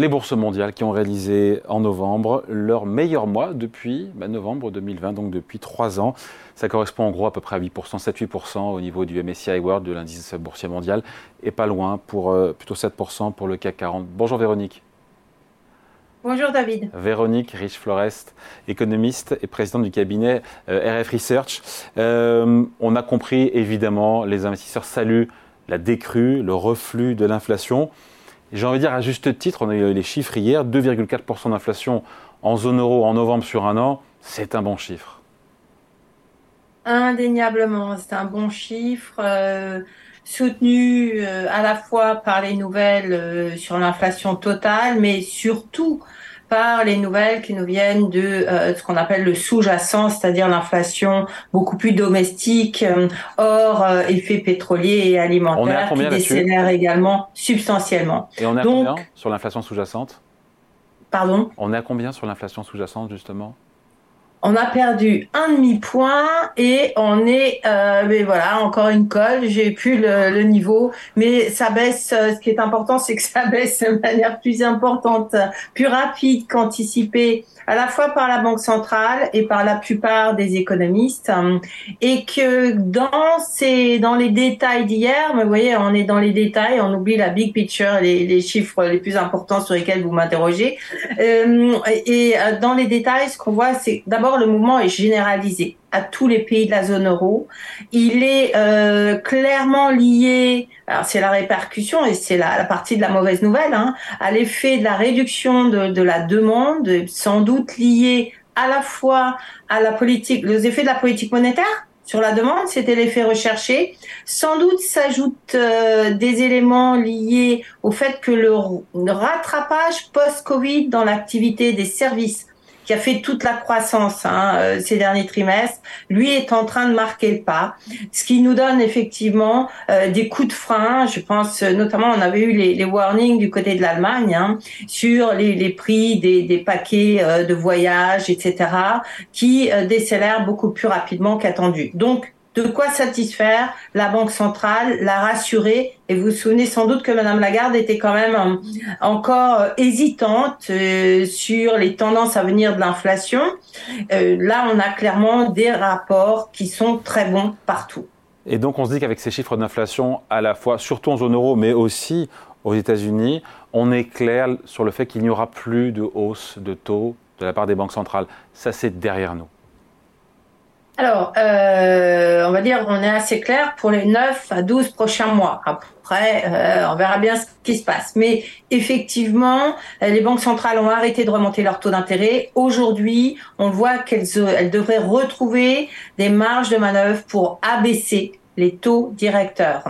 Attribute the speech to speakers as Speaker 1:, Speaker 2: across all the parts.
Speaker 1: les bourses mondiales qui ont réalisé en novembre leur meilleur mois depuis bah, novembre 2020, donc depuis trois ans. Ça correspond en gros à peu près à 8%, 7-8% au niveau du MSCI World, de l'indice boursier mondial, et pas loin pour euh, plutôt 7% pour le CAC 40. Bonjour Véronique.
Speaker 2: Bonjour David.
Speaker 1: Véronique Rich-Florest, économiste et présidente du cabinet euh, RF Research. Euh, on a compris évidemment, les investisseurs saluent la décrue, le reflux de l'inflation. J'ai envie de dire à juste titre, on a eu les chiffres hier, 2,4% d'inflation en zone euro en novembre sur un an, c'est un bon chiffre.
Speaker 2: Indéniablement, c'est un bon chiffre, euh, soutenu euh, à la fois par les nouvelles euh, sur l'inflation totale, mais surtout par les nouvelles qui nous viennent de euh, ce qu'on appelle le sous-jacent, c'est-à-dire l'inflation beaucoup plus domestique, euh, hors euh, effet pétrolier et alimentaire, qui décélère également substantiellement.
Speaker 1: Et on est à combien sur l'inflation sous-jacente?
Speaker 2: Pardon?
Speaker 1: On est à combien sur l'inflation sous-jacente justement?
Speaker 2: On a perdu un demi-point et on est, euh, mais voilà, encore une colle. J'ai plus le, le, niveau, mais ça baisse. Euh, ce qui est important, c'est que ça baisse de manière plus importante, plus rapide qu'anticipé à la fois par la Banque centrale et par la plupart des économistes, et que dans ces, dans les détails d'hier, vous voyez, on est dans les détails, on oublie la big picture, les, les chiffres les plus importants sur lesquels vous m'interrogez, euh, et euh, dans les détails, ce qu'on voit, c'est d'abord le mouvement est généralisé à tous les pays de la zone euro. Il est euh, clairement lié, alors c'est la répercussion et c'est la, partie de la mauvaise nouvelle, hein, à l'effet de la réduction de, de, la demande, sans doute lié à la fois à la politique, les effets de la politique monétaire sur la demande, c'était l'effet recherché. Sans doute s'ajoutent euh, des éléments liés au fait que le rattrapage post-Covid dans l'activité des services qui a fait toute la croissance hein, euh, ces derniers trimestres, lui est en train de marquer le pas, ce qui nous donne effectivement euh, des coups de frein. Je pense notamment, on avait eu les, les warnings du côté de l'Allemagne hein, sur les, les, prix des, des paquets euh, de voyage, etc., qui décélèrent beaucoup plus rapidement qu'attendu. Donc de quoi satisfaire la Banque centrale, la rassurer. Et vous vous souvenez sans doute que Madame Lagarde était quand même euh, encore euh, hésitante euh, sur les tendances à venir de l'inflation. là, on a clairement des rapports qui sont très bons partout.
Speaker 1: Et donc, on se dit qu'avec ces chiffres d'inflation, à la fois, surtout en zone euro, mais aussi aux États-Unis, on est clair sur le fait qu'il n'y aura plus de hausse de taux de la part des banques centrales. Ça, c'est derrière nous.
Speaker 2: Alors, euh, on va dire, on est assez clair pour les 9 à 12 prochains mois. Après, euh, on verra bien ce qui se passe. Mais effectivement, les banques centrales ont arrêté de remonter leur taux d'intérêt. Aujourd'hui, on voit qu'elles elles devraient retrouver des marges de manœuvre pour abaisser les taux directeurs.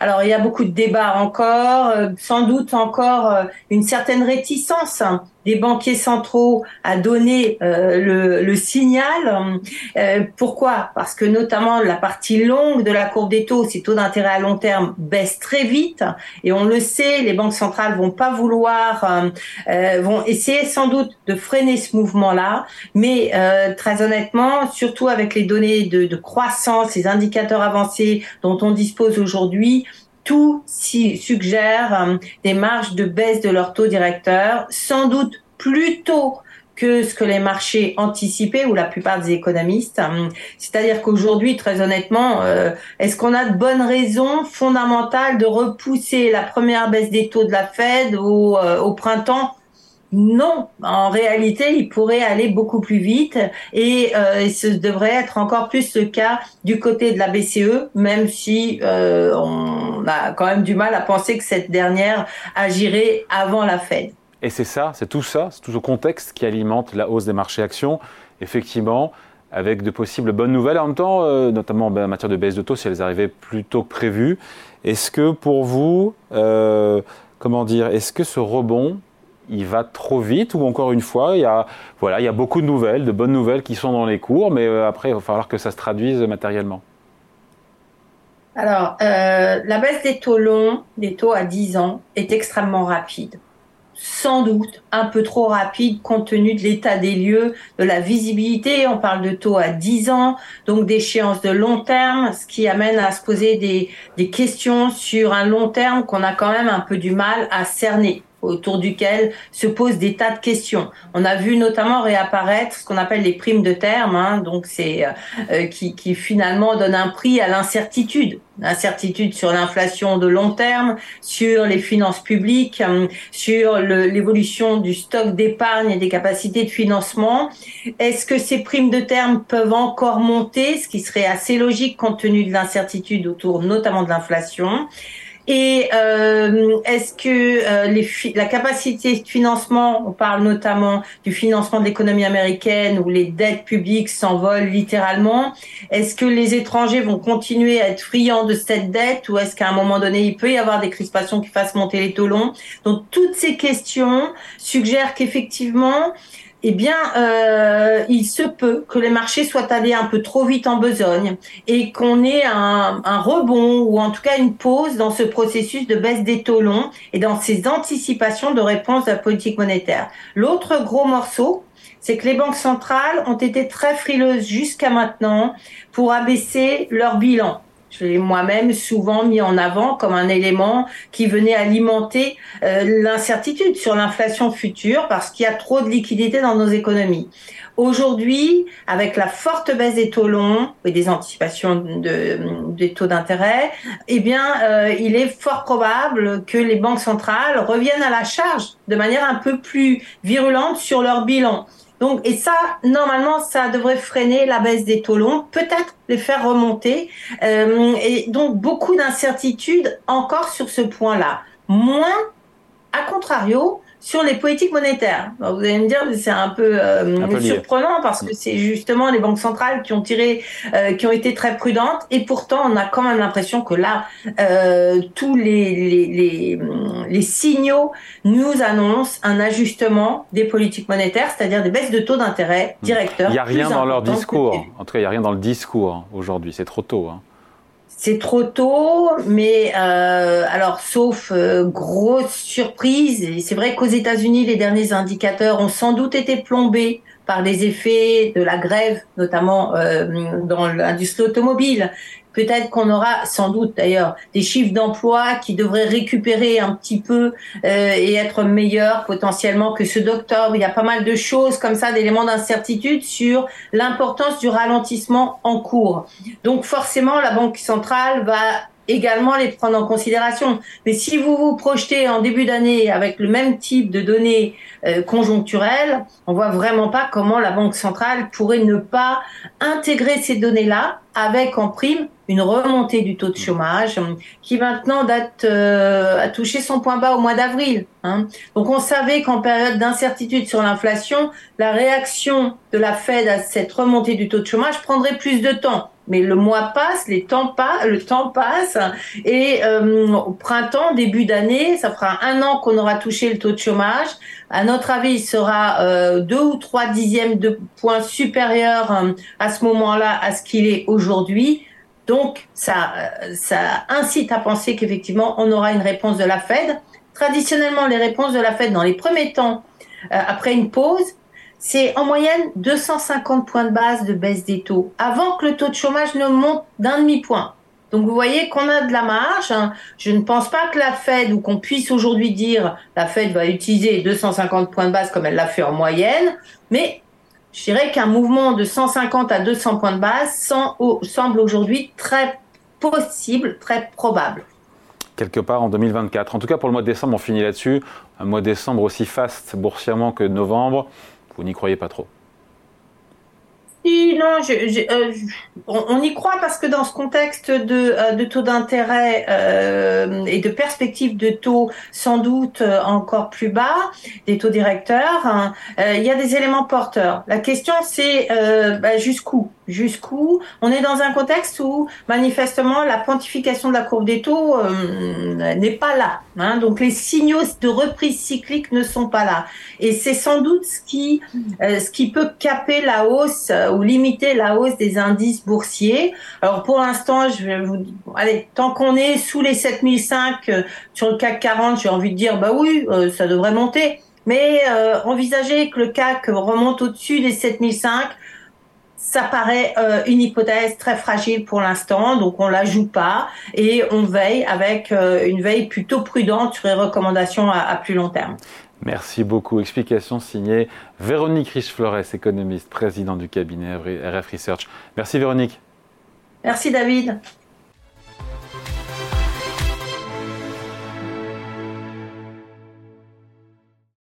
Speaker 2: Alors il y a beaucoup de débats encore, euh, sans doute encore euh, une certaine réticence des banquiers centraux à donner euh, le, le, signal. Euh, pourquoi? Parce que notamment la partie longue de la courbe des taux, ces taux d'intérêt à long terme baissent très vite et on le sait, les banques centrales vont pas vouloir, euh, euh vont essayer sans doute de freiner ce mouvement-là, mais euh, très honnêtement, surtout avec les données de, de croissance, les indicateurs avancés dont on dispose aujourd'hui, tout suggère des marges de baisse de leur taux directeur, sans doute plus tôt que ce que les marchés anticipaient ou la plupart des économistes. C'est-à-dire qu'aujourd'hui, très honnêtement, euh, est-ce qu'on a de bonnes raisons fondamentales de repousser la première baisse des taux de la Fed euh, au printemps non, en réalité, il pourrait aller beaucoup plus vite et euh, ce devrait être encore plus le cas du côté de la BCE, même si euh, on a quand même du mal à penser que cette dernière agirait avant la Fed.
Speaker 1: Et c'est ça, c'est tout ça, c'est tout ce contexte qui alimente la hausse des marchés actions, effectivement, avec de possibles bonnes nouvelles en même temps, euh, notamment ben, en matière de baisse de taux si elles arrivaient plus tôt que prévu. Est-ce que pour vous, euh, comment dire, est-ce que ce rebond, il va trop vite ou encore une fois, il y a, voilà, il y a beaucoup de nouvelles, de bonnes nouvelles qui sont dans les cours, mais euh, après, il va falloir que ça se traduise matériellement.
Speaker 2: Alors, euh, la baisse des taux longs, des taux à 10 ans, est extrêmement rapide. Sans doute un peu trop rapide compte tenu de l'état des lieux, de la visibilité. On parle de taux à 10 ans, donc d'échéances de long terme, ce qui amène à se poser des questions sur un long terme qu'on a quand même un peu du mal à cerner autour duquel se posent des tas de questions. On a vu notamment réapparaître ce qu'on appelle les primes de terme, hein, donc c'est euh, qui, qui finalement donne un prix à l'incertitude incertitude sur l'inflation de long terme, sur les finances publiques, euh, sur l'évolution du stock d'épargne et des capacités de financement. Est-ce que ces primes de terme peuvent encore monter, ce qui serait assez logique compte tenu de l'incertitude autour notamment de l'inflation? Et euh, est-ce que euh, les la capacité de financement, on parle notamment du financement de l'économie américaine où les dettes publiques s'envolent littéralement, est-ce que les étrangers vont continuer à être friands de cette dette ou est-ce qu'à un moment donné il peut y avoir des crispations qui fassent monter les taux longs? Donc toutes ces questions suggèrent qu'effectivement eh bien, euh, il se peut que les marchés soient allés un peu trop vite en besogne et qu'on ait un, un, rebond ou en tout cas une pause dans ce processus de baisse des taux longs et dans ces anticipations de réponse de la politique monétaire. L'autre gros morceau, c'est que les banques centrales ont été très frileuses jusqu'à maintenant pour abaisser leur bilan. Je l'ai moi-même souvent mis en avant comme un élément qui venait alimenter euh, l'incertitude sur l'inflation future parce qu'il y a trop de liquidités dans nos économies. Aujourd'hui, avec la forte baisse des taux longs et des anticipations de, des taux d'intérêt, eh bien, euh, il est fort probable que les banques centrales reviennent à la charge de manière un peu plus virulente sur leur bilan. Donc, et ça, normalement, ça devrait freiner la baisse des taux longs, peut-être les faire remonter. Euh, et donc, beaucoup d'incertitudes encore sur ce point-là. Moins, à contrario, sur les politiques monétaires. vous allez me dire, c'est un peu, euh, surprenant parce que c'est justement les banques centrales qui ont tiré, euh, qui ont été très prudentes, et pourtant on a quand même l'impression que là, euh, tous les, les, les, les, signaux nous annoncent un ajustement des politiques monétaires, c'est-à-dire des baisses de taux d'intérêt directeurs.
Speaker 1: Il n'y a rien dans leur discours. En tout cas, il n'y a rien dans le discours aujourd'hui. C'est trop tôt. Hein.
Speaker 2: C'est trop tôt, mais euh, alors sauf euh, grosse surprise, c'est vrai qu'aux États-Unis, les derniers indicateurs ont sans doute été plombés par les effets de la grève, notamment euh, dans l'industrie automobile, Peut-être qu'on aura sans doute d'ailleurs des chiffres d'emploi qui devraient récupérer un petit peu euh, et être meilleurs potentiellement que ceux d'octobre. Il y a pas mal de choses comme ça, d'éléments d'incertitude sur l'importance du ralentissement en cours. Donc forcément, la Banque centrale va également les prendre en considération. Mais si vous vous projetez en début d'année avec le même type de données euh, conjoncturelles, on voit vraiment pas comment la Banque centrale pourrait ne pas intégrer ces données-là avec en prime une remontée du taux de chômage qui maintenant date euh, a touché son point bas au mois d'avril. Hein. Donc on savait qu'en période d'incertitude sur l'inflation, la réaction de la Fed à cette remontée du taux de chômage prendrait plus de temps. Mais le mois passe, les temps pas, le temps passe, et euh, au printemps, début d'année, ça fera un an qu'on aura touché le taux de chômage. À notre avis, il sera euh, deux ou trois dixièmes de points supérieurs euh, à ce moment-là à ce qu'il est aujourd'hui. Donc, ça, ça incite à penser qu'effectivement, on aura une réponse de la Fed. Traditionnellement, les réponses de la Fed dans les premiers temps, après une pause, c'est en moyenne 250 points de base de baisse des taux avant que le taux de chômage ne monte d'un demi-point. Donc vous voyez qu'on a de la marge. Hein. Je ne pense pas que la Fed ou qu'on puisse aujourd'hui dire la Fed va utiliser 250 points de base comme elle l'a fait en moyenne, mais je dirais qu'un mouvement de 150 à 200 points de base semble aujourd'hui très possible, très probable
Speaker 1: quelque part en 2024. En tout cas, pour le mois de décembre, on finit là-dessus. Un mois de décembre aussi faste boursièrement que novembre. Vous n'y croyez pas trop
Speaker 2: non, euh, on, y croit parce que dans ce contexte de, euh, taux d'intérêt euh, et de perspectives de taux sans doute encore plus bas, des taux directeurs, hein, il y a des éléments porteurs. La question c'est bah, jusqu'où? Jusqu'où? On est dans un contexte où manifestement la quantification de la courbe des taux n'est pas là. Hein, donc les signaux de reprise cyclique ne sont pas là. Et c'est sans doute ce qui, ce qui peut caper la hausse ou limiter la hausse des indices boursiers. Alors pour l'instant, je vais vous allez, tant qu'on est sous les 7005 euh, sur le CAC 40, j'ai envie de dire bah oui, euh, ça devrait monter. Mais euh, envisager que le CAC remonte au-dessus des 7005, ça paraît euh, une hypothèse très fragile pour l'instant, donc on la joue pas et on veille avec euh, une veille plutôt prudente sur les recommandations à, plus long terme.
Speaker 1: Merci beaucoup. Explication signée Véronique Riche-Flores, économiste, présidente du cabinet RF Research. Merci Véronique.
Speaker 2: Merci David.